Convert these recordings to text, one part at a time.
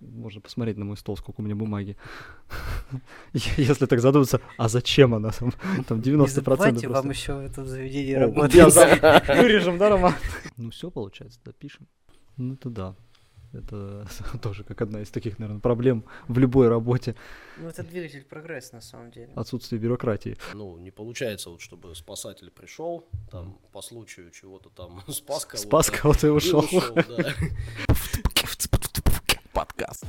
можно посмотреть на мой стол, сколько у меня бумаги. Если так задуматься, а зачем она там? Там 90% Не забывайте, вам еще в этом заведении работать. Вырежем, да, Роман? Ну все, получается, допишем. Ну это да. Это тоже как одна из таких, наверное, проблем в любой работе. Ну, это двигатель прогресса, на самом деле. Отсутствие бюрократии. Ну, не получается, вот, чтобы спасатель пришел, там, по случаю чего-то там спас кого-то. Спас кого-то и ушел. И ушел да. Подкаст.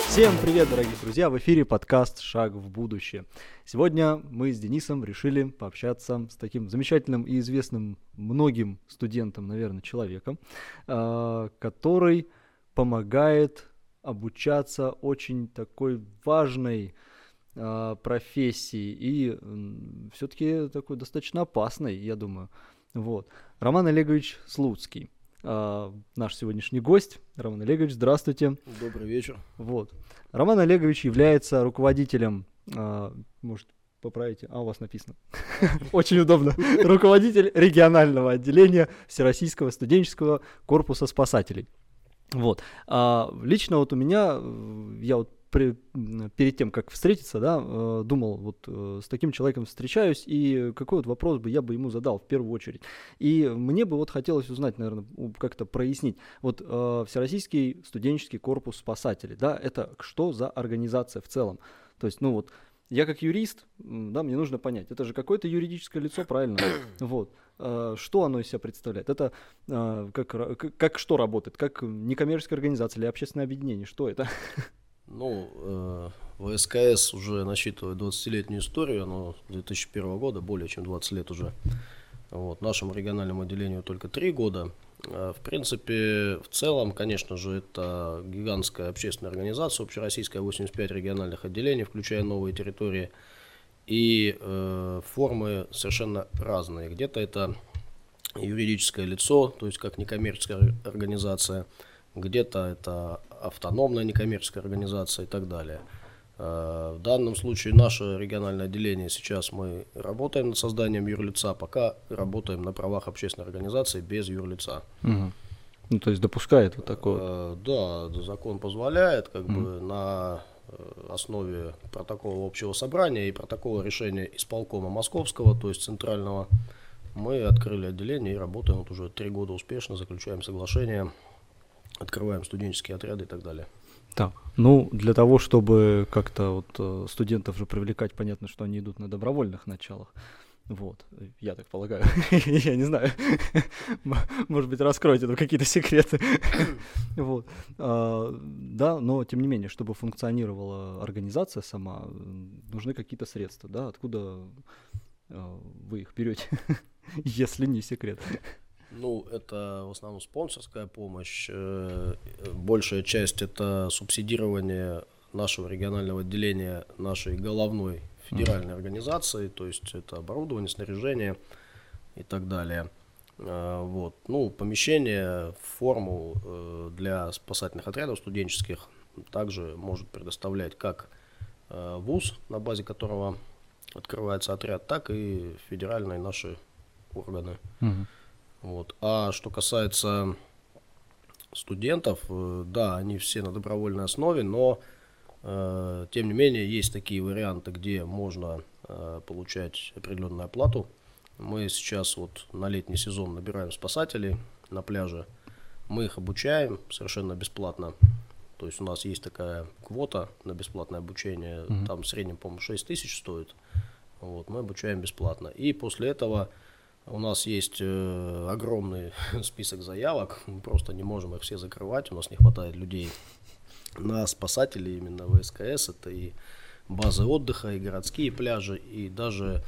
Всем привет, дорогие друзья! В эфире подкаст «Шаг в будущее». Сегодня мы с Денисом решили пообщаться с таким замечательным и известным многим студентам, наверное, человеком, а, который помогает обучаться очень такой важной а, профессии и все-таки такой достаточно опасной, я думаю. Вот. Роман Олегович Слуцкий – а, наш сегодняшний гость. Роман Олегович, здравствуйте. Добрый вечер. Вот. Роман Олегович является руководителем, а, может, поправите, а у вас написано. Очень удобно. Руководитель регионального отделения Всероссийского студенческого корпуса спасателей. Вот. А, лично вот у меня, э, я вот при, перед тем, как встретиться, да, э, думал, вот э, с таким человеком встречаюсь, и какой вот вопрос бы я бы ему задал в первую очередь. И мне бы вот хотелось узнать, наверное, как-то прояснить. Вот э, Всероссийский студенческий корпус спасателей, да, это что за организация в целом? То есть, ну вот, я как юрист, да, мне нужно понять, это же какое-то юридическое лицо, правильно? Вот. Что оно из себя представляет? Это как, как, как что работает? Как некоммерческая организация или общественное объединение? Что это? Ну, э, ВСКС уже насчитывает 20-летнюю историю, оно 2001 года, более чем 20 лет уже. Вот, нашему региональному отделению только 3 года. Э, в принципе, в целом, конечно же, это гигантская общественная организация, общероссийская 85 региональных отделений, включая новые территории. И э, формы совершенно разные. Где-то это юридическое лицо, то есть как некоммерческая организация, где-то это автономная некоммерческая организация и так далее. Э, в данном случае наше региональное отделение сейчас мы работаем над созданием юрлица, пока работаем на правах общественной организации без юрлица. Угу. Ну, то есть допускает вот такое? Э, да, закон позволяет как угу. бы на основе протокола общего собрания и протокола решения исполкома московского, то есть центрального, мы открыли отделение и работаем вот уже три года успешно, заключаем соглашение открываем студенческие отряды и так далее. Так, ну, для того, чтобы как-то вот э, студентов же привлекать, понятно, что они идут на добровольных началах. Вот, я так полагаю. я не знаю. Может быть, раскроете там какие-то секреты. вот. А, да, но тем не менее, чтобы функционировала организация сама, нужны какие-то средства, да? Откуда э, вы их берете, если не секрет? Ну, это в основном спонсорская помощь. Э, большая часть это субсидирование нашего регионального отделения нашей головной федеральной организации, то есть это оборудование, снаряжение и так далее. Э, вот. Ну, помещение, форму э, для спасательных отрядов студенческих также может предоставлять как ВУЗ, на базе которого открывается отряд, так и федеральные наши органы. Угу. Вот. А что касается студентов, э, да, они все на добровольной основе, но э, тем не менее есть такие варианты, где можно э, получать определенную оплату. Мы сейчас вот на летний сезон набираем спасателей на пляже. Мы их обучаем совершенно бесплатно. То есть у нас есть такая квота на бесплатное обучение. Mm-hmm. Там в среднем, по-моему, 6 тысяч стоит. Вот, мы обучаем бесплатно. И после этого у нас есть э, огромный список заявок, мы просто не можем их все закрывать, у нас не хватает людей на спасателей именно ВСКС, это и базы отдыха, и городские пляжи, и даже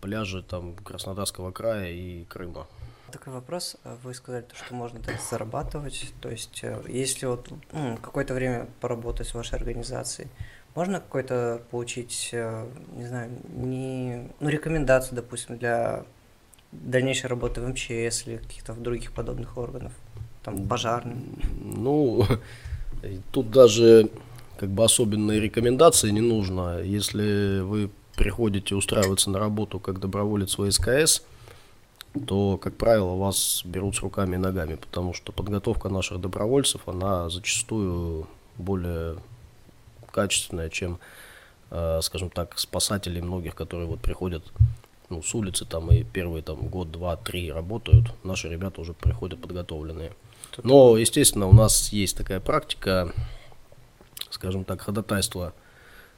пляжи там Краснодарского края и Крыма. Такой вопрос. Вы сказали, что можно так зарабатывать. То есть, э, если вот какое-то время поработать в вашей организации, можно какой-то получить, э, не знаю, не, ну, рекомендацию, допустим, для дальнейшей работы в МЧС или каких-то других подобных органов, там, пожарным? Ну, тут даже как бы особенной рекомендации не нужно. Если вы приходите устраиваться на работу как доброволец в СКС, то, как правило, вас берут с руками и ногами, потому что подготовка наших добровольцев, она зачастую более качественная, чем, э, скажем так, спасателей многих, которые вот приходят ну, с улицы там и первые там год, два, три работают, наши ребята уже приходят подготовленные. Но, естественно, у нас есть такая практика, скажем так, ходатайства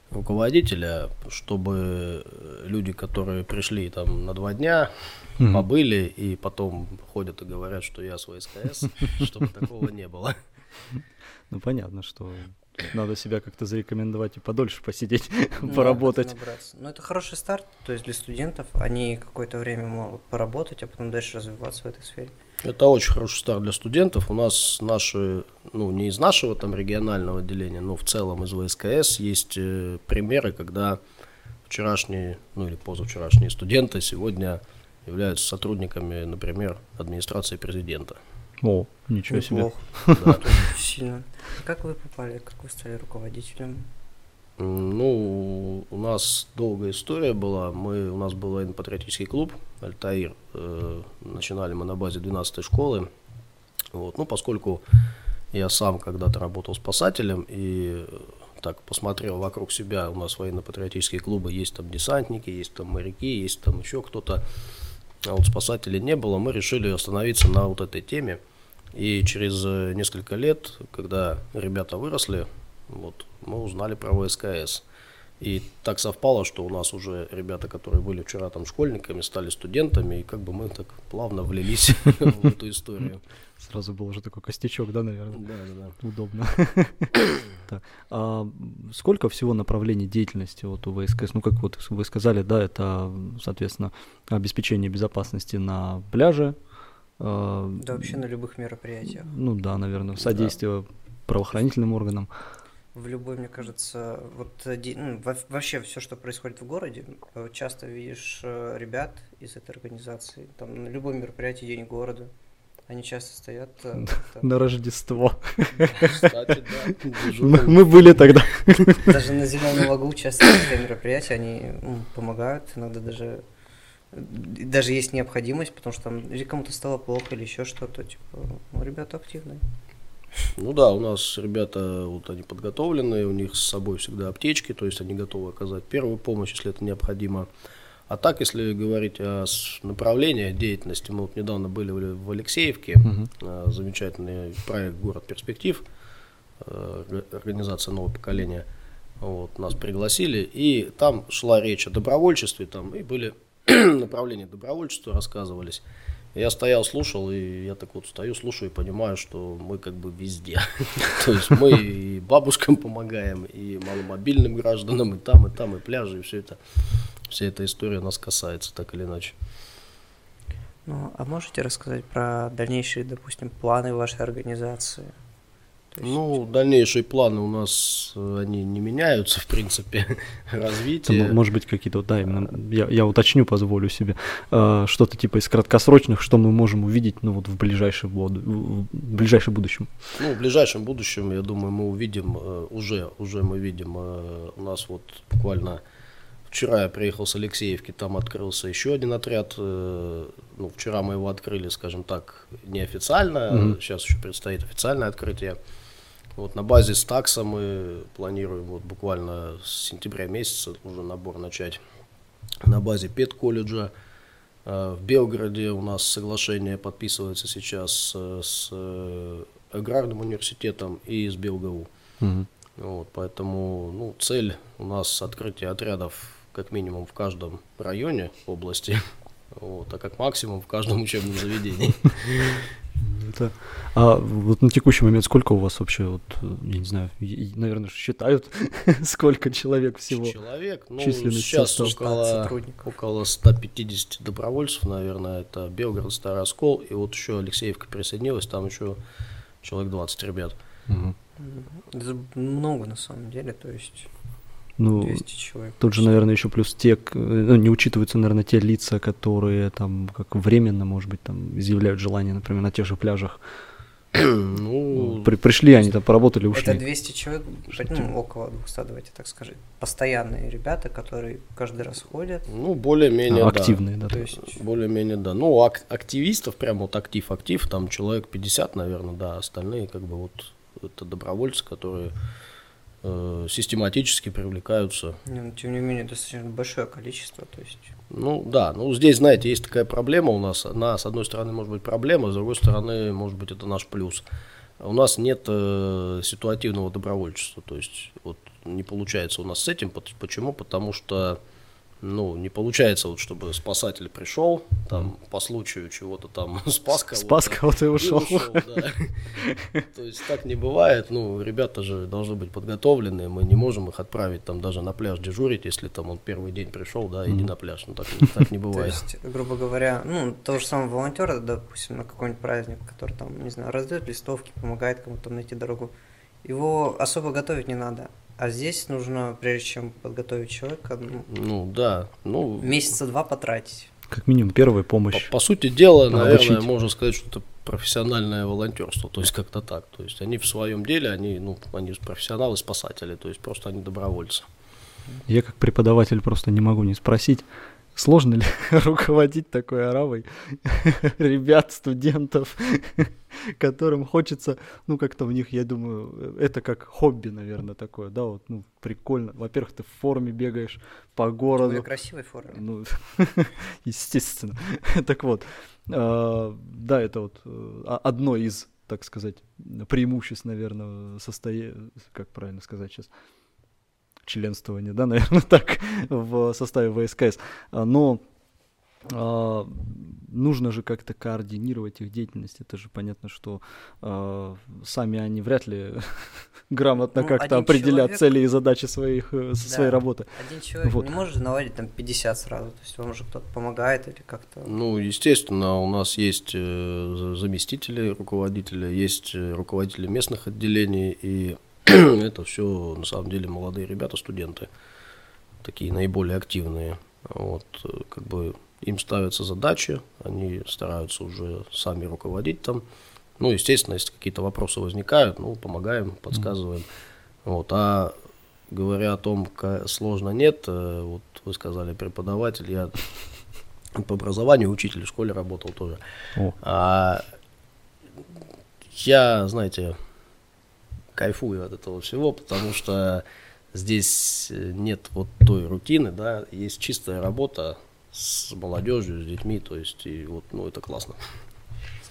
руководителя, чтобы люди, которые пришли там на два дня, mm-hmm. побыли и потом ходят и говорят, что я свой СКС, чтобы такого не было. Ну понятно, что надо себя как-то зарекомендовать и подольше посидеть, ну, поработать. Ну, это хороший старт, то есть для студентов они какое-то время могут поработать, а потом дальше развиваться в этой сфере. Это очень хороший старт для студентов. У нас наши, ну, не из нашего там регионального отделения, но в целом из ВСКС есть э, примеры, когда вчерашние, ну или позавчерашние студенты сегодня являются сотрудниками, например, администрации президента. О, ничего себе. Да. Сильно. Как вы попали, как вы стали руководителем? Ну, у нас долгая история была. Мы, у нас был военно-патриотический клуб «Альтаир». Э, начинали мы на базе 12-й школы. Вот. Ну, поскольку я сам когда-то работал спасателем и так посмотрел вокруг себя, у нас военно-патриотические клубы, есть там десантники, есть там моряки, есть там еще кто-то, а вот спасателей не было, мы решили остановиться на вот этой теме. И через э, несколько лет, когда ребята выросли, вот, мы узнали про ВСКС. И так совпало, что у нас уже ребята, которые были вчера там школьниками, стали студентами, и как бы мы так плавно влились в эту историю. Сразу был уже такой костячок, да, наверное? Да, да, да. Удобно. А сколько всего направлений деятельности вот у ВСКС? Ну, как вот вы сказали, да, это, соответственно, обеспечение безопасности на пляже. А, да, вообще на любых мероприятиях. Ну да, наверное, содействие правоохранительным органам в любой, мне кажется, вот ну, вообще все, что происходит в городе, э, часто видишь э, ребят из этой организации, там на любом мероприятии День города, они часто стоят... Э, на Рождество. Мы были тогда. Даже на Зеленом лагу часто такие мероприятия, они помогают, иногда даже даже есть необходимость, потому что там или кому-то стало плохо, или еще что-то, типа, ну, ребята активные. Ну да, у нас ребята, вот они подготовленные, у них с собой всегда аптечки, то есть они готовы оказать первую помощь, если это необходимо. А так, если говорить о направлениях деятельности, мы вот недавно были в Алексеевке, угу. замечательный проект «Город перспектив», э, организация «Новое поколение». Вот, нас пригласили, и там шла речь о добровольчестве, там и были направления добровольчества рассказывались. Я стоял, слушал, и я так вот стою, слушаю и понимаю, что мы как бы везде. То есть мы и бабушкам помогаем, и маломобильным гражданам, и там, и там, и пляжи, и все это. Вся эта история нас касается, так или иначе. Ну, а можете рассказать про дальнейшие, допустим, планы вашей организации? Ну, дальнейшие планы у нас, э, они не меняются, в принципе, развитие. Это, может быть, какие-то, да, именно, я, я уточню, позволю себе, э, что-то типа из краткосрочных, что мы можем увидеть, ну, вот в ближайшем, в ближайшем будущем. Ну, в ближайшем будущем, я думаю, мы увидим, э, уже, уже мы видим, э, у нас вот буквально Вчера я приехал с Алексеевки, там открылся еще один отряд. Э, ну, вчера мы его открыли, скажем так, неофициально. Mm-hmm. Сейчас еще предстоит официальное открытие. Вот на базе Стакса мы планируем вот буквально с сентября месяца уже набор начать. На базе педколледжа э, в Белгороде у нас соглашение подписывается сейчас с э, аграрным университетом и с БелГУ. Угу. Вот, поэтому ну, цель у нас открытие отрядов как минимум в каждом районе области, вот, а как максимум в каждом учебном заведении. Это, а вот на текущий момент сколько у вас вообще, вот, я не знаю, наверное, считают, сколько человек всего? Человек, ну, сейчас около, около 150 добровольцев, наверное, это Белгород, Старый Оскол, и вот еще Алексеевка присоединилась, там еще человек 20 ребят. Угу. Это много на самом деле, то есть ну, 200 человек. Тут же, наверное, еще плюс те, ну, не учитываются, наверное, те лица, которые там как временно, может быть, там изъявляют желание, например, на тех же пляжах Ну, При, пришли они там, поработали, ушли. Это 200 человек, ну, около 200, давайте так скажем. Постоянные ребята, которые каждый раз ходят. Ну, более-менее, а, Активные, да. да. То есть... Более-менее, да. Ну, ак- активистов, прям вот актив-актив, там человек 50, наверное, да. Остальные, как бы, вот, это добровольцы, которые э, систематически привлекаются. Не, ну, тем не менее, достаточно большое количество, то есть... Ну да, ну здесь, знаете, есть такая проблема у нас. Она, с одной стороны, может быть проблема, с другой стороны, может быть, это наш плюс. У нас нет э, ситуативного добровольчества, то есть вот не получается у нас с этим. Почему? Потому что ну, не получается, вот, чтобы спасатель пришел, там, по случаю чего-то там спас кого-то. Спас кого-то и ушел. То есть так не бывает, ну, ребята же должны быть подготовлены, мы не можем их отправить там даже на пляж дежурить, если там он первый день пришел, да, иди на пляж, ну, так, так не бывает. То есть, грубо говоря, ну, то же самое волонтера, допустим, на какой-нибудь праздник, который там, не знаю, раздает листовки, помогает кому-то найти дорогу, его особо готовить не надо. А здесь нужно, прежде чем подготовить человека, ну, ну да, ну месяца два потратить. Как минимум первая помощь. По, по сути дела, наверное, обучить. можно сказать, что это профессиональное волонтерство, то есть как-то так. То есть они в своем деле, они, ну, они профессионалы, спасатели, то есть просто они добровольцы. Я как преподаватель просто не могу не спросить, Сложно ли руководить такой аравой ребят, студентов, которым хочется, ну, как-то в них, я думаю, это как хобби, наверное, такое, да, вот, ну, прикольно. Во-первых, ты в форме бегаешь по городу. В красивой форме. Ну, естественно. так вот, э, да, это вот э, одно из, так сказать, преимуществ, наверное, состоя... как правильно сказать сейчас, членствования, да, наверное, так, в составе ВСКС. А, но а, нужно же как-то координировать их деятельность. Это же понятно, что а, сами они вряд ли грамотно ну, как-то определят человек... цели и задачи своих, э, да, своей работы. Один человек вот. не может наладить там 50 сразу, то есть вам же кто-то помогает или как-то... Ну, естественно, у нас есть э, заместители руководителя, есть э, руководители местных отделений, и это все на самом деле молодые ребята, студенты, такие наиболее активные. Вот, как бы им ставятся задачи, они стараются уже сами руководить там. Ну, естественно, если какие-то вопросы возникают, ну, помогаем, подсказываем. Вот, а говоря о том, сложно нет, э, вот вы сказали преподаватель, я по образованию учитель в школе работал тоже. О. А, я, знаете, кайфую от этого всего, потому что здесь э, нет вот той рутины, да, есть чистая работа с молодежью, с детьми, то есть, и вот, ну, это классно.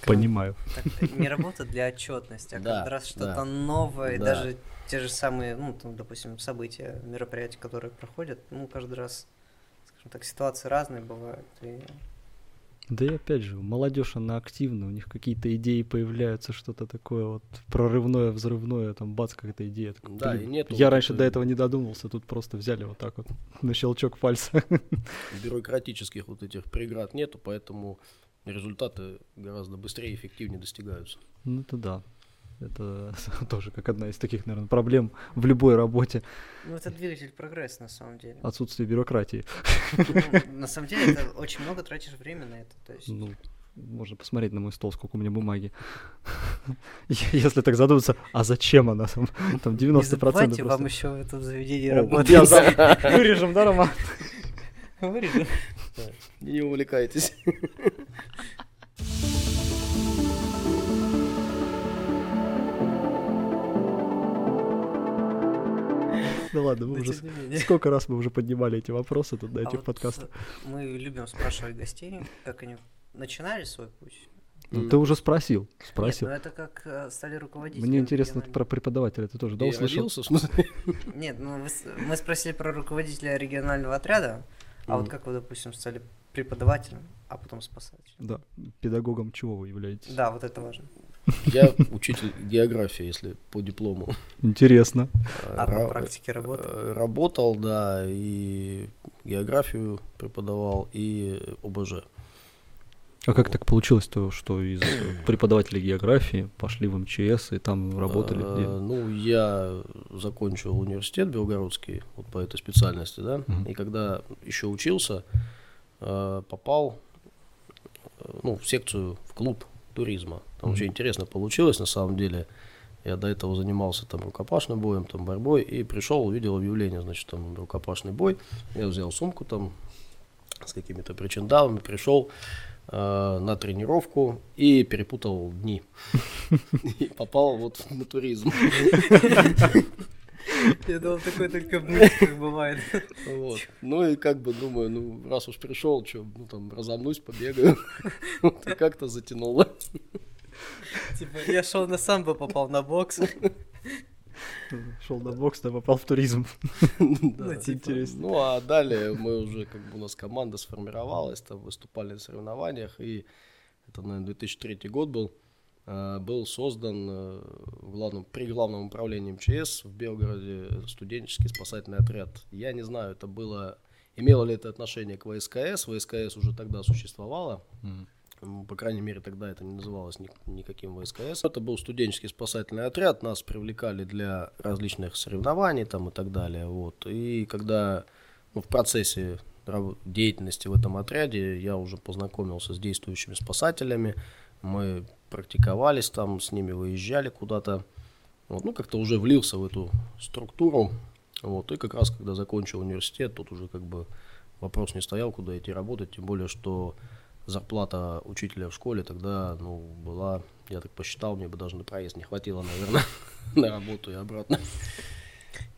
Понимаю. Так, не работа для отчетности, а да, каждый раз что-то да, новое, да. даже те же самые, ну, там, допустим, события, мероприятия, которые проходят, ну, каждый раз, скажем так, ситуации разные бывают, и да и опять же, молодежь, она активна, у них какие-то идеи появляются, что-то такое вот прорывное, взрывное, там бац, какая-то идея. Так, да, блин, и нет. Я вот раньше это... до этого не додумался, тут просто взяли вот так вот на щелчок пальца. Бюрократических вот этих преград нету, поэтому результаты гораздо быстрее и эффективнее достигаются. Ну это да. Это тоже как одна из таких, наверное, проблем в любой работе. Ну, это двигатель прогресса, на самом деле. Отсутствие бюрократии. Ну, на самом деле, это очень много тратишь время на это. То есть... Ну, можно посмотреть на мой стол, сколько у меня бумаги. Если так задуматься, а зачем она там? Там 90% Не забывайте, вам еще в этом заведении работать. Вырежем, да, Роман? Вырежем. Не увлекайтесь. Ну ладно, мы уже сколько раз мы уже поднимали эти вопросы тут на а этих подкастах. Мы любим спрашивать гостей, как они начинали свой путь. Ну, ты уже спросил. Спросил. Нет, ну это как э, стали руководителем. Мне интересно про преподавателя, ты тоже, да, услышал? Нет, ну мы спросили про руководителя регионального отряда, а вот как вы, допустим, стали преподавателем, а потом спасателем? Да, педагогом чего вы являетесь? Да, вот это важно. Я учитель географии, если по диплому. Интересно. А на практике работал? Э, работал, да, и географию преподавал, и ОБЖ. А как так получилось то, что из преподавателей географии пошли в МЧС и там работали? Где? А, ну, я закончил университет Белгородский вот по этой специальности, да, и когда еще учился, э, попал э, ну, в секцию, в клуб туризма. Там очень интересно получилось на самом деле. Я до этого занимался там рукопашным боем, там борьбой, и пришел, увидел объявление, значит, там рукопашный бой. Я взял сумку там с какими-то причиндалами, пришел э, на тренировку и перепутал дни. И попал вот на туризм. Я думал, такое только в мультиках бывает. Вот. Ну и как бы думаю, ну раз уж пришел, что, ну там разомнусь, побегаю. Вот, и как-то затянуло. Типа, я шел на самбо, попал на бокс. Шел на бокс, да попал в туризм. Да, типа. Интересно. Ну а далее мы уже, как бы у нас команда сформировалась, там выступали на соревнованиях, и это, наверное, 2003 год был, был создан э, в главном, при главном управлении МЧС в Белгороде студенческий спасательный отряд. Я не знаю, это было, имело ли это отношение к ВСКС, ВСКС уже тогда существовало, Ну, по крайней мере, тогда это не называлось ни- никаким ВСКС. Это был студенческий спасательный отряд, нас привлекали для различных соревнований там и так далее. Вот. И когда ну, в процессе деятельности в этом отряде я уже познакомился с действующими спасателями, мы практиковались там, с ними выезжали куда-то. Вот, ну, как-то уже влился в эту структуру. Вот, и как раз, когда закончил университет, тут уже как бы вопрос не стоял, куда идти работать, тем более, что зарплата учителя в школе тогда, ну, была, я так посчитал, мне бы даже на проезд не хватило, наверное, на работу и обратно.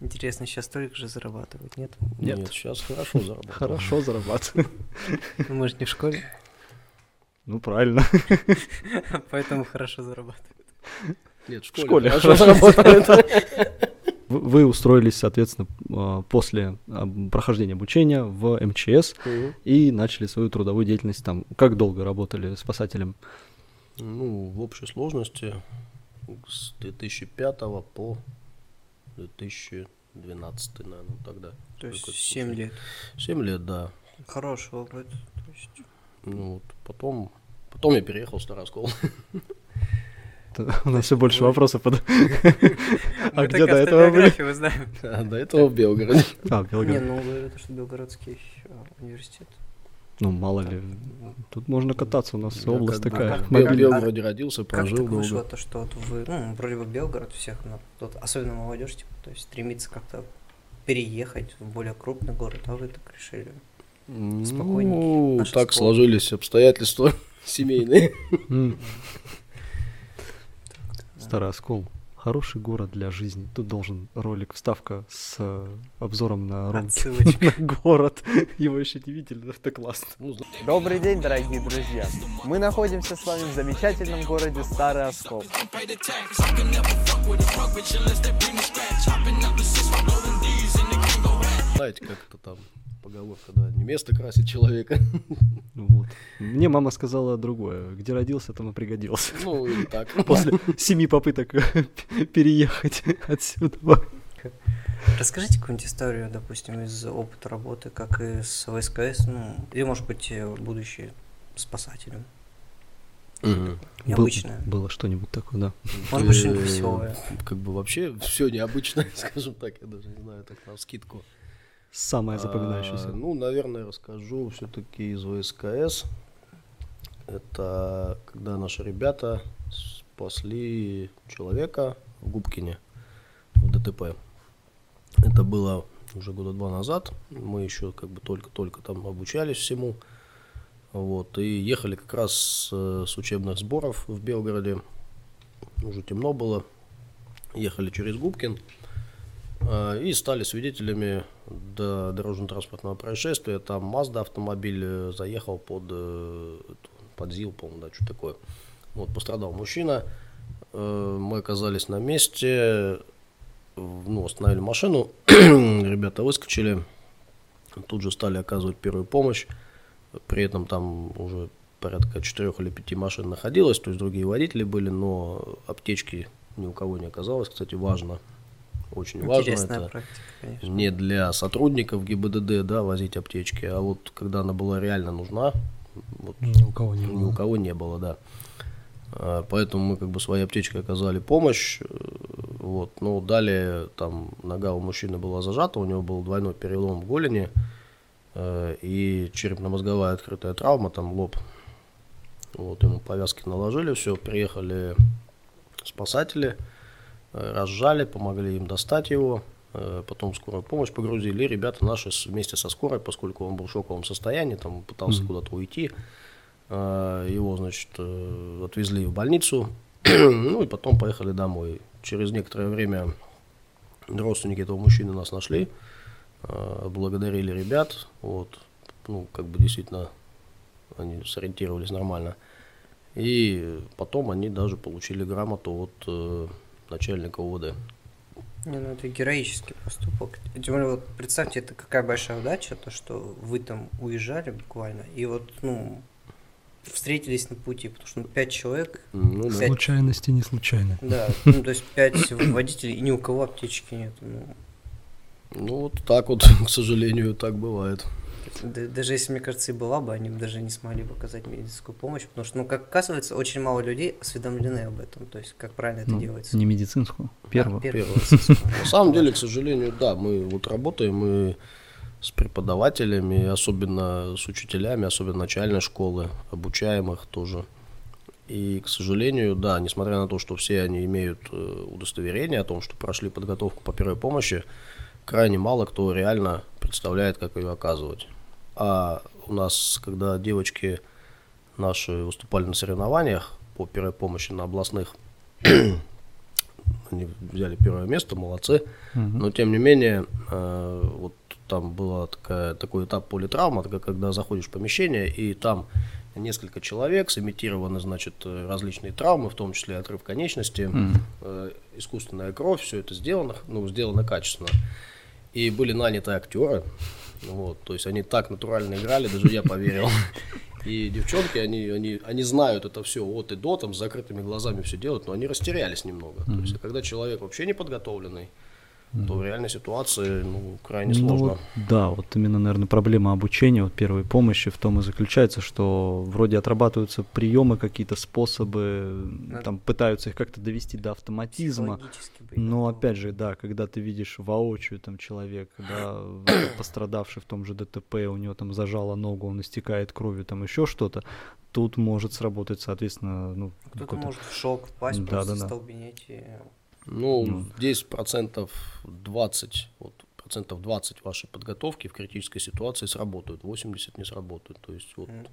Интересно, сейчас столько же зарабатывают, нет? Нет. сейчас хорошо заработал. Хорошо зарабатываю. Мы же не в школе, Ну, правильно. поэтому хорошо зарабатывают. Нет, в В школе, хорошо заработал. Вы устроились, соответственно, а, после а, прохождения обучения в МЧС и начали свою трудовую деятельность там. Как долго работали спасателем? Ну, в общей сложности с 2005 по 2012, наверное, тогда. То есть Сколько это 7 получилось? лет. 7 лет, да. Хороший опыт. То есть Ну, вот потом, потом я переехал в Староскол. У нас все больше вопросов. под- А где до этого были? узнаем. А до этого в Белгороде. А, Не, Белгород. ну это что Белгородский университет. Ну, мало ли. Тут можно кататься, у нас Я область такая. как В. Белгороде родился, прожил так вышло долго. то, что вот вы, ну, вроде бы Белгород всех, ну, тут, особенно молодежь, типа, то есть стремится как-то переехать в более крупный город, а вы так решили. Спокойненький. Ну, так сложились обстоятельства семейные. Старый оскол. Хороший город для жизни. Тут должен ролик, вставка с э, обзором на Ромки. На город. Его еще не видели, это классно. Ну, Добрый день, дорогие друзья! Мы находимся с вами в замечательном городе Старый Оскол. знаете, как это там поговорка, да, не место красит человека. Вот. Мне мама сказала другое. Где родился, там и пригодился. Ну, или так. После семи попыток переехать отсюда. Расскажите какую-нибудь историю, допустим, из опыта работы, как и с ВСКС, ну, или, может быть, э, будущий спасателем. Мгм. Необычное. Был- Было что-нибудь такое, да. Может быть, что-нибудь Э, веселое. Как бы вообще все необычно, скажем так, я даже не знаю, так на скидку. Самое запоминающееся. А, Ну, наверное, расскажу все-таки из ВСКС. Это когда наши ребята спасли человека в Губкине в ДТП. Это было уже года два назад. Мы еще как бы только-только там обучались всему. Вот, и ехали как раз с, э, с учебных сборов в Белгороде. Уже темно было. Ехали через Губкин. А, И стали свидетелями до дорожно-транспортного происшествия. Там Mazda автомобиль э, заехал под, э, под ЗИЛ, по-моему, да, что такое. Вот, пострадал мужчина. Э, Мы оказались на месте, ну, остановили машину, ребята выскочили, тут же стали оказывать первую помощь. При этом там уже порядка четырех или пяти машин находилось, то есть другие водители были, но аптечки ни у кого не оказалось, кстати, важно. Очень важно Интересная это практика, конечно. не для сотрудников ГИБДД, да, возить аптечки, а вот когда она была реально нужна, вот Ни у кого не ни у кого не было, да. А, Поэтому мы как бы своей аптечкой оказали помощь. э, Вот. Но далее там нога у мужчины была зажата, у него был двойной перелом в голени э, и черепно-мозговая открытая травма, там лоб. Вот, ему повязки наложили, все, приехали спасатели, э, разжали, помогли им достать его, э, потом скорую помощь погрузили, и ребята наши вместе со скорой, поскольку он был в шоковом состоянии, там пытался mm-hmm. куда-то уйти, э, его, значит, отвезли в больницу, ну и потом поехали домой. Через некоторое время родственники этого мужчины нас нашли, благодарили ребят, вот, ну, как бы действительно они сориентировались нормально. И потом они даже получили грамоту от э, начальника УВД. Не, ну это героический поступок. Тем более, вот представьте, это какая большая удача, то, что вы там уезжали буквально, и вот, ну, встретились на пути, потому что ну, пять человек. Ну, да. Случайности не случайны. Да, ну, то есть пять водителей, и ни у кого аптечки нет. Ну. ну, вот так вот, к сожалению, так бывает. Даже если, мне кажется, и была бы, они бы даже не смогли бы оказать медицинскую помощь, потому что, ну, как оказывается, очень мало людей осведомлены об этом, то есть, как правильно это ну, делается. Не медицинскую, первую. А, первую. На самом деле, к сожалению, да, мы вот работаем, мы с преподавателями, особенно с учителями, особенно начальной школы, обучаем их тоже. И, к сожалению, да, несмотря на то, что все они имеют э, удостоверение о том, что прошли подготовку по первой помощи, крайне мало кто реально представляет, как ее оказывать. А у нас, когда девочки наши выступали на соревнованиях по первой помощи на областных, они взяли первое место, молодцы. Но тем не менее, э, вот там был такой этап политравма, когда заходишь в помещение, и там несколько человек, сымитированы, значит, различные травмы, в том числе отрыв конечности, mm искусственная кровь, все это сделано, ну, сделано качественно. И были наняты актеры, вот, то есть они так натурально играли, даже я поверил. И девчонки, они, они, они знают это все от и до, там, с закрытыми глазами все делают, но они растерялись немного. Mm-hmm. То есть, а когда человек вообще не подготовленный, то в реальной ситуации ну, крайне ну, сложно. Да, вот именно, наверное, проблема обучения вот первой помощи в том и заключается, что вроде отрабатываются приемы, какие-то способы, Надо там пытаются их как-то довести до автоматизма. Но опять же, да, когда ты видишь воочию там человек, да, пострадавший в том же ДТП, у него там зажало ногу, он истекает кровью, там еще что-то, тут может сработать, соответственно, ну, Кто-то может в шок впасть, да, просто да, да. столбенеть и ну, ну. здесь процентов 20, вот, процентов 20 вашей подготовки в критической ситуации сработают, 80 не сработают. То есть вот mm.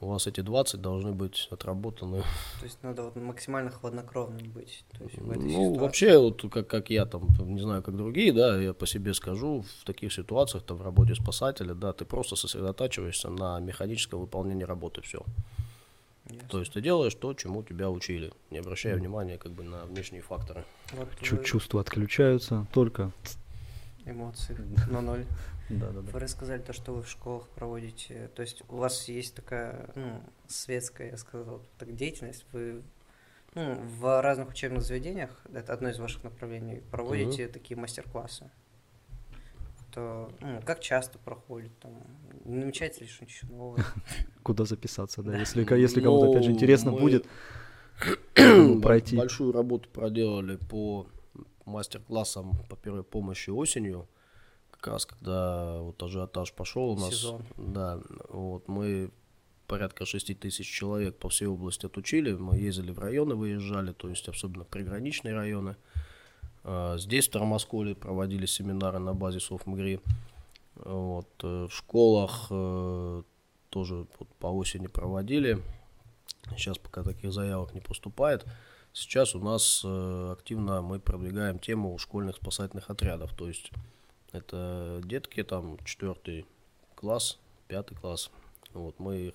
у вас эти 20 должны быть отработаны. То есть надо вот максимально хладнокровным быть. То есть в этой ну, ситуации. вообще, вот как, как я там, не знаю, как другие, да, я по себе скажу, в таких ситуациях, там, в работе спасателя, да, ты просто сосредотачиваешься на механическом выполнении работы, все. Ясно. То есть ты делаешь то, чему тебя учили, не обращая mm. внимания как бы на внешние факторы. Вот вы... Чувства отключаются, только эмоции на ноль. Да, да, да. Вы рассказали то, что вы в школах проводите, то есть у вас есть такая, ну, светская, я сказал, так деятельность, вы ну, в разных учебных заведениях, это одно из ваших направлений, проводите mm-hmm. такие мастер-классы что ну, как часто проходит, там, не намечается ли что-нибудь новое. Куда записаться, да, если, если кому-то, опять же, ну, интересно будет пройти. Большую работу проделали по мастер-классам по первой помощи осенью, как раз когда вот ажиотаж пошел у нас. Сезон. Да, вот мы порядка 6 тысяч человек по всей области отучили, мы ездили в районы, выезжали, то есть особенно приграничные районы. Здесь, в Тормосколе, проводили семинары на базе Софмгри. Вот. Э, в школах э, тоже вот по осени проводили. Сейчас пока таких заявок не поступает. Сейчас у нас э, активно мы продвигаем тему школьных спасательных отрядов. То есть это детки, там, четвертый класс, пятый класс. Вот, мы их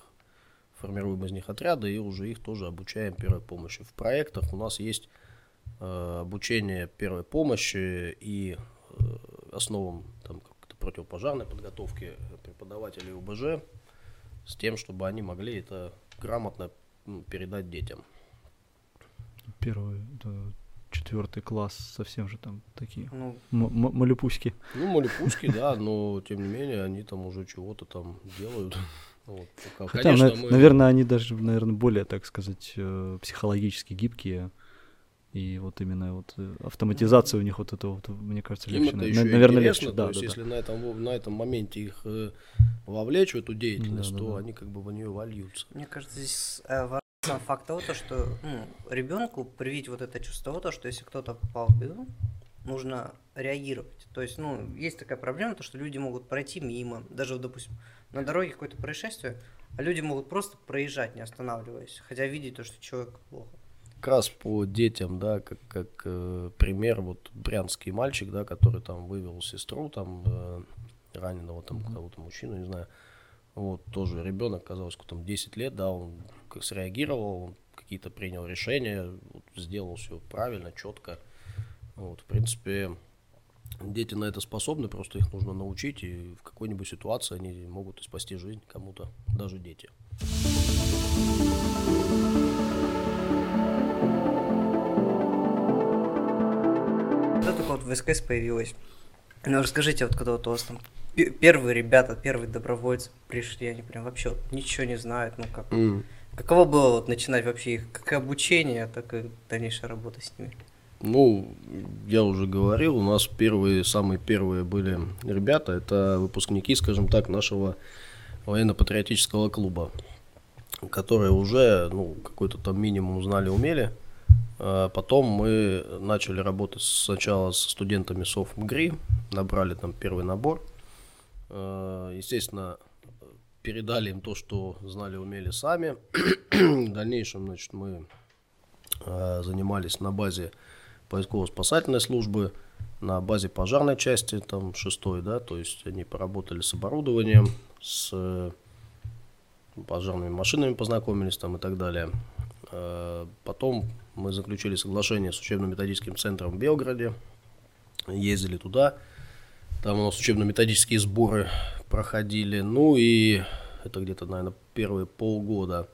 формируем из них отряды и уже их тоже обучаем первой помощи. В проектах у нас есть Э, обучение первой помощи и э, основам там, противопожарной подготовки преподавателей УБЖ с тем, чтобы они могли это грамотно ну, передать детям. Первый, да, четвертый класс совсем же там такие ну, малюпуськи. Ну, малюпуськи, да, но тем не менее они там уже чего-то там делают. Вот, Хотя, Конечно, на, мы... наверное, они даже, наверное, более, так сказать, э, психологически гибкие И вот именно вот э, автоматизация у них вот это вот, мне кажется, Им легче. это На- еще наверное, легче, то да, есть да, если да. на этом, на этом моменте их э, вовлечь в эту деятельность, Да, да, то да. они как бы в нее вольются. Мне кажется, здесь э, важен факт того, то, что ну, ребенку привить вот это чувство того, что если кто-то попал в беду, нужно реагировать. То есть, ну, есть такая проблема, то, что люди могут пройти мимо, даже, вот, допустим, на дороге какое-то происшествие, а люди могут просто проезжать, не останавливаясь, хотя видеть то, что человек плохо. Как раз по детям, да, как, как э, пример, вот брянский мальчик, да, который там вывел сестру, там, э, раненого там кого-то мужчину, не знаю, вот, тоже ребенок, казалось, там 10 лет, да, он как среагировал, он какие-то принял решения, вот, сделал все правильно, четко, вот, в принципе, дети на это способны, просто их нужно научить, и в какой-нибудь ситуации они могут и спасти жизнь кому-то, даже дети. Когда только вот в СКС появилась, ну расскажите, вот когда вот у вас там пе- первые ребята, первые добровольцы пришли, они прям вообще вот ничего не знают, ну как, каково было вот начинать вообще их, как обучение, так и дальнейшая работа с ними? Ну, я уже говорил, у нас первые, самые первые были ребята, это выпускники, скажем так, нашего военно-патриотического клуба, которые уже, ну, какой-то там минимум знали, умели. А Потом мы начали работать сначала с студентами СОФ МГРИ, набрали там первый набор. А, Естественно, передали им то, что знали, умели сами. В дальнейшем, значит, мы а, занимались на базе поисково-спасательной службы, на базе пожарной части, там, шестой, да, то есть они поработали с оборудованием, с э, пожарными машинами познакомились там и так далее. Э, Потом мы заключили соглашение с учебно-методическим центром в Белгороде, ездили туда, там у нас учебно-методические сборы проходили, ну и это где-то, наверное, первые полгода.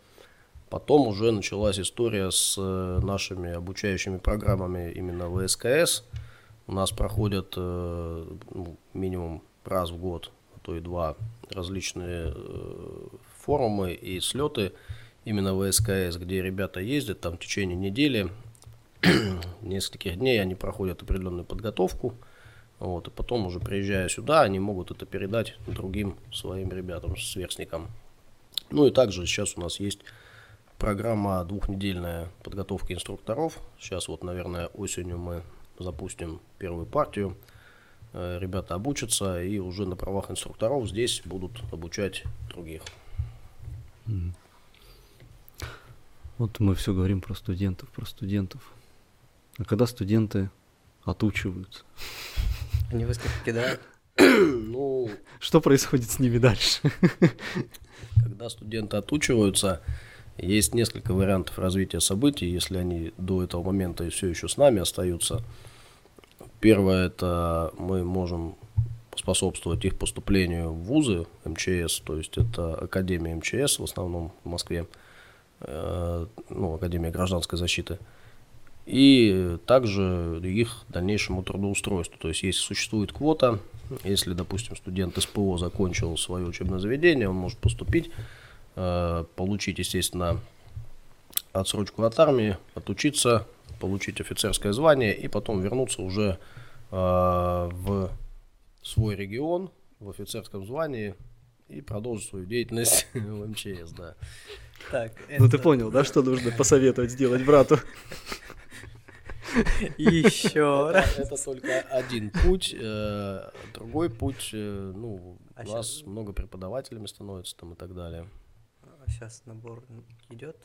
Потом уже началась история с э, нашими обучающими программами именно в СКС. У нас проходят э, ну, минимум раз в год, а то и два различные форумы и слеты именно в СКС, где ребята ездят там в течение недели, нескольких дней они проходят определенную подготовку. Вот, и потом уже приезжая сюда, они могут это передать другим своим ребятам, сверстникам. Ну и также сейчас у нас есть программа двухнедельная подготовки инструкторов. Сейчас вот, наверное, осенью мы запустим первую партию. Э, Ребята обучатся и уже на правах инструкторов здесь будут обучать других. Вот мы все говорим про студентов, про студентов. А когда студенты отучиваются, Они выставки кидают. Ну, что происходит с ними дальше? Когда студенты отучиваются, есть несколько вариантов развития событий, если они до этого момента все еще с нами остаются. Первое, это мы можем способствовать их поступлению в вузы МЧС, то есть это Академия МЧС в основном в Москве, ну, Академия гражданской защиты. И также их дальнейшему трудоустройству. То есть, если существует квота, если, допустим, студент СПО закончил свое учебное заведение, он может поступить, э, получить, естественно, отсрочку от армии, отучиться, получить офицерское звание и потом вернуться уже э, в свой регион в офицерском звании и продолжить свою деятельность в МЧС, да. Так, Ну ты это- понял, да, что нужно посоветовать сделать брату? Еще раз. Это только один путь. э, Другой путь, э, ну, А у нас много преподавателями становится там и так далее. Сейчас набор идет.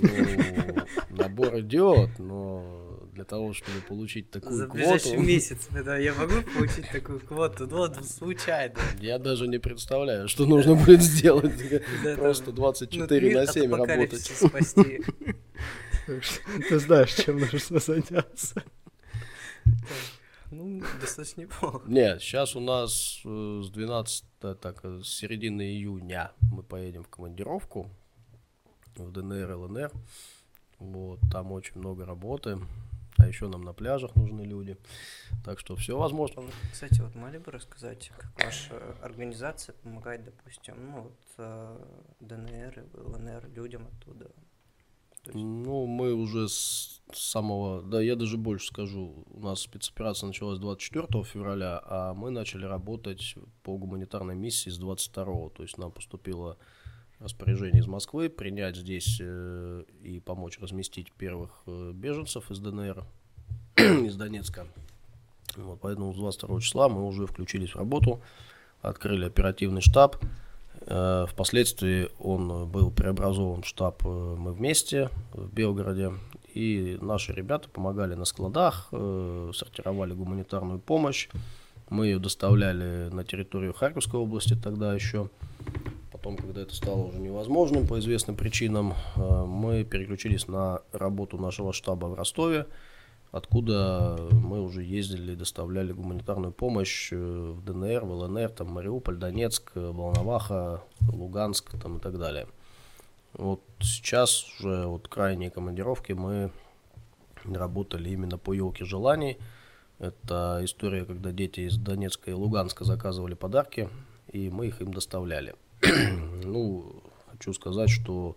Ну, набор идет, но для того, чтобы получить такую За квоту, ближайший месяц да, я могу получить такую квоту, ну вот случайно. я даже не представляю, что нужно будет сделать. Просто там, 24 мир на от 7 работать. Ты знаешь, чем нужно заняться. Ну, достаточно неплохо. Нет, сейчас у нас э, с 12, да, так, э, с середины июня мы поедем в командировку в ДНР, ЛНР. Вот, там очень много работы. А еще нам на пляжах нужны люди. Так что все возможно. Вот, Кстати, вот могли бы рассказать, как ваша организация помогает, допустим, ну вот э, ДНР и ЛНР людям оттуда? Есть- Ну, мы уже с самого, да, я даже больше скажу, у нас спецоперация началась 24 февраля, а мы начали работать по гуманитарной миссии с 22, то есть нам поступило распоряжение из Москвы принять здесь э, и помочь разместить первых э, беженцев из ДНР, из Донецка. Вот, поэтому с 22 числа мы уже включились в работу, открыли оперативный штаб. Э, впоследствии он был преобразован в штаб «Мы вместе» в Белгороде. И наши ребята помогали на складах, сортировали гуманитарную помощь. Мы ее доставляли на территорию Харьковской области тогда еще. Потом, когда это стало уже невозможным по известным причинам, мы переключились на работу нашего штаба в Ростове откуда мы уже ездили и доставляли гуманитарную помощь э, в ДНР, в ЛНР, там Мариуполь, Донецк, Волноваха, Луганск там, и так далее. Вот сейчас уже вот крайние командировки мы работали именно по елке желаний. Это история, когда дети из Донецка и Луганска заказывали подарки, и мы их им доставляли. ну, хочу сказать, что,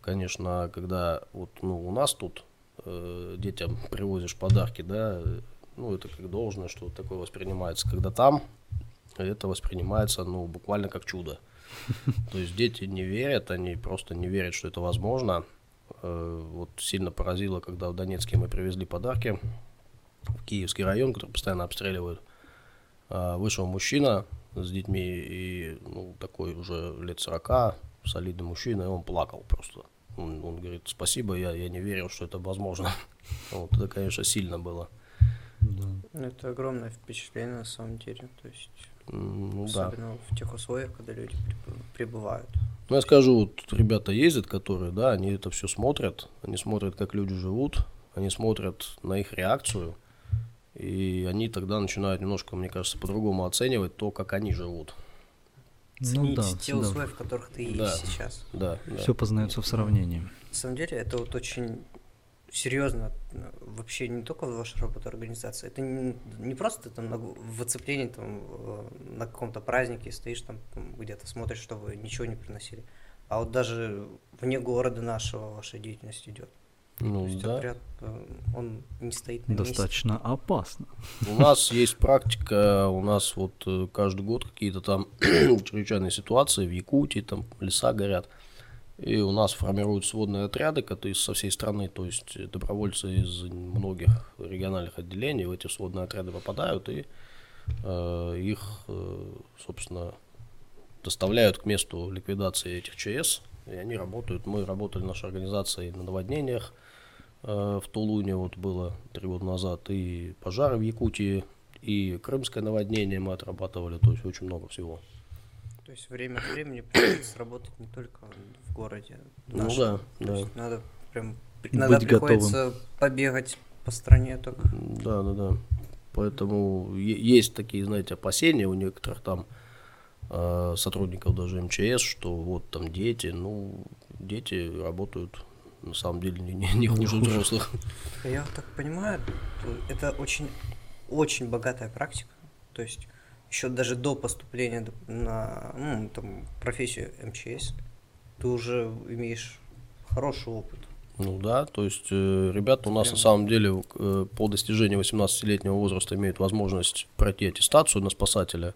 конечно, когда вот ну, у нас тут э, детям привозишь подарки, да, ну, это как должное, что такое воспринимается. Когда там, это воспринимается, ну, буквально как чудо. То есть дети не верят, они просто не верят, что это возможно. Э, вот сильно поразило, когда в Донецке мы привезли подарки в Киевский район, который постоянно обстреливают. А, вышел мужчина с детьми, и ну, такой уже лет 40, солидный мужчина, и он плакал просто. Он, он говорит, спасибо, я, я не верил, что это возможно. Вот это, конечно, сильно было. Да. Это огромное впечатление на самом деле. То есть, ну, особенно да. в тех условиях, когда люди прибывают. Ну, я скажу, вот ребята ездят, которые, да, они это все смотрят, они смотрят, как люди живут, они смотрят на их реакцию, и они тогда начинают немножко, мне кажется, по-другому оценивать то, как они живут ценить ну, да, те условия, в которых ты да, есть сейчас. Да, да. Все познается в сравнении. На самом деле это вот очень серьезно вообще не только ваша работа организации, это не, не просто там на, в оцеплении там на каком-то празднике стоишь там где-то смотришь, чтобы ничего не приносили, а вот даже вне города нашего ваша деятельность идет. Ну, То да. отряд, э, он не стоит на Достаточно месте. опасно. У нас есть практика, у нас вот э, каждый год какие-то там чрезвычайные ситуации в Якутии, там леса горят. И у нас формируют сводные отряды, которые со всей страны, то есть добровольцы из многих региональных отделений в эти сводные отряды попадают и э, их, э, собственно, доставляют к месту ликвидации этих ЧС, и они работают. Мы работали нашей организацией на наводнениях, Э, в Тулуне вот было три года назад, и пожары в Якутии, и крымское наводнение мы отрабатывали, то есть очень много всего. То есть время от времени приходится работать не только в городе. Ну нашем. Ну да, да. надо прям иногда Быть приходится готовым. побегать по стране только. Да, да, да. Поэтому есть такие, знаете, опасения у некоторых там сотрудников даже МЧС, что вот там дети, ну, дети работают на самом деле не, не, не хуже взрослых. Я так понимаю, это очень, очень богатая практика. То есть еще даже до поступления на ну, там, профессию МЧС ты уже имеешь хороший опыт. Ну да, то есть э, ребята у нас Прям... на самом деле э, по достижению 18-летнего возраста имеют возможность пройти аттестацию на спасателя.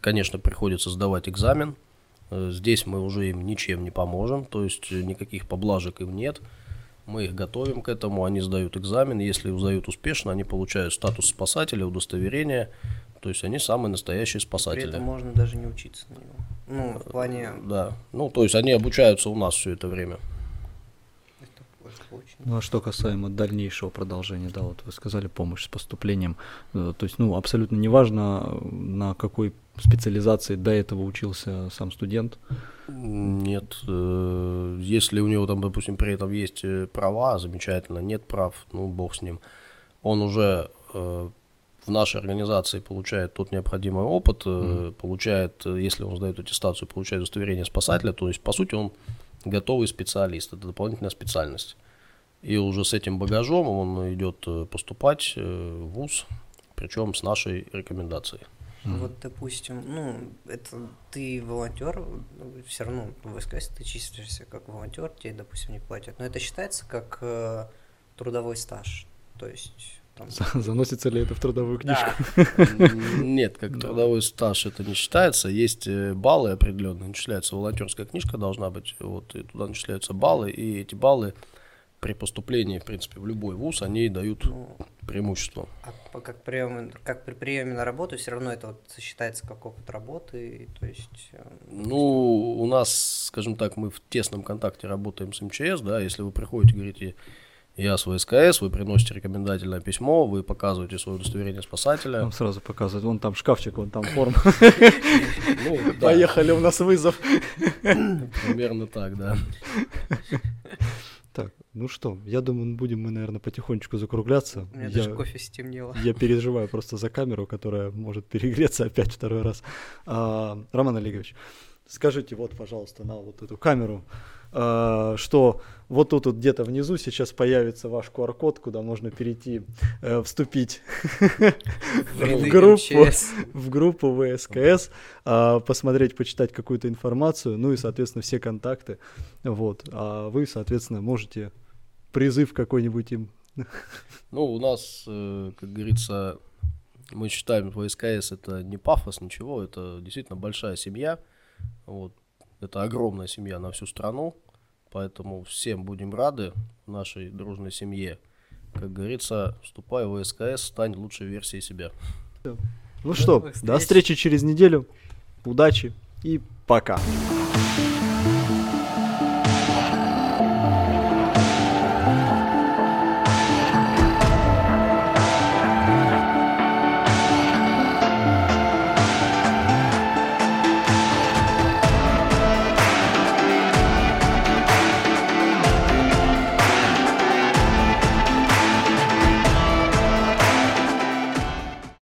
Конечно, приходится сдавать экзамен, Э, здесь мы уже им ничем не поможем, то есть э, никаких поблажек им нет. Мы их готовим к этому, они сдают экзамен. Если сдают успешно, они получают статус спасателя, удостоверение. То есть они самые настоящие спасатели. При этом можно даже не учиться на него. Ну, в плане... Да. Ну, то есть они обучаются у нас все это время. Ну а что касаемо дальнейшего продолжения, да, вот вы сказали помощь с поступлением, э, то есть, ну, абсолютно неважно, на какой специализации до этого учился сам студент? Нет, э, если у него там, допустим, при этом есть э, права, замечательно, нет прав, ну, бог с ним. Он уже в нашей организации получает тот необходимый опыт, mm. получает, если он сдает аттестацию, получает удостоверение спасателя, то есть, по сути, он готовый специалист, это дополнительная специальность. И уже с этим багажом он идет э, поступать э, в ВУЗ, причем с нашей рекомендацией. Вот, допустим, ну, это ты волонтер, все равно в ВСКС ты числишься как волонтер, тебе, допустим, не платят. Но это считается как э, трудовой стаж. То есть там... Заносится ли это в трудовую книжку? Да, Нет, как трудовой стаж это не считается. Есть э, баллы определенные, начисляется волонтерская книжка должна быть, вот, и туда начисляются баллы, и эти баллы при поступлении, в принципе, в любой вуз, они дают ну, преимущество. а как, прием, как при приеме на работу, все равно это вот считается как опыт работы, то есть... э, Ну, у нас, скажем так, мы в тесном контакте работаем с МЧС, да, если вы приходите, говорите, я с ВСКС, вы приносите рекомендательное письмо, вы показываете свое удостоверение спасателя. Вам сразу показывают, вон там шкафчик, вон там форма. Ну, Поехали, у нас вызов. примерно так, да. Так, ну что, я думаю, будем мы, наверное, потихонечку закругляться. У меня Я- даже кофе стемнело. Я переживаю просто за камеру, которая может перегреться опять второй раз. А, Роман Олегович, скажите вот, пожалуйста, на вот эту камеру, а, что вот тут вот где-то внизу сейчас появится ваш QR-код, куда можно перейти, э, вступить в группу, МЧС. в группу ВСКС, а, посмотреть, почитать какую-то информацию, ну и, соответственно, все контакты. Вот. А вы, соответственно, можете призыв какой-нибудь им Ну, у нас, э, как говорится, мы считаем ВСКС это не пафос, ничего, это действительно большая семья. Вот. Это огромная семья на всю страну, поэтому всем будем рады в нашей дружной семье. Как говорится, вступай в ВСКС, стань лучшей версией себя. Ну что, до встреч. встречи через неделю. Удачи и пока.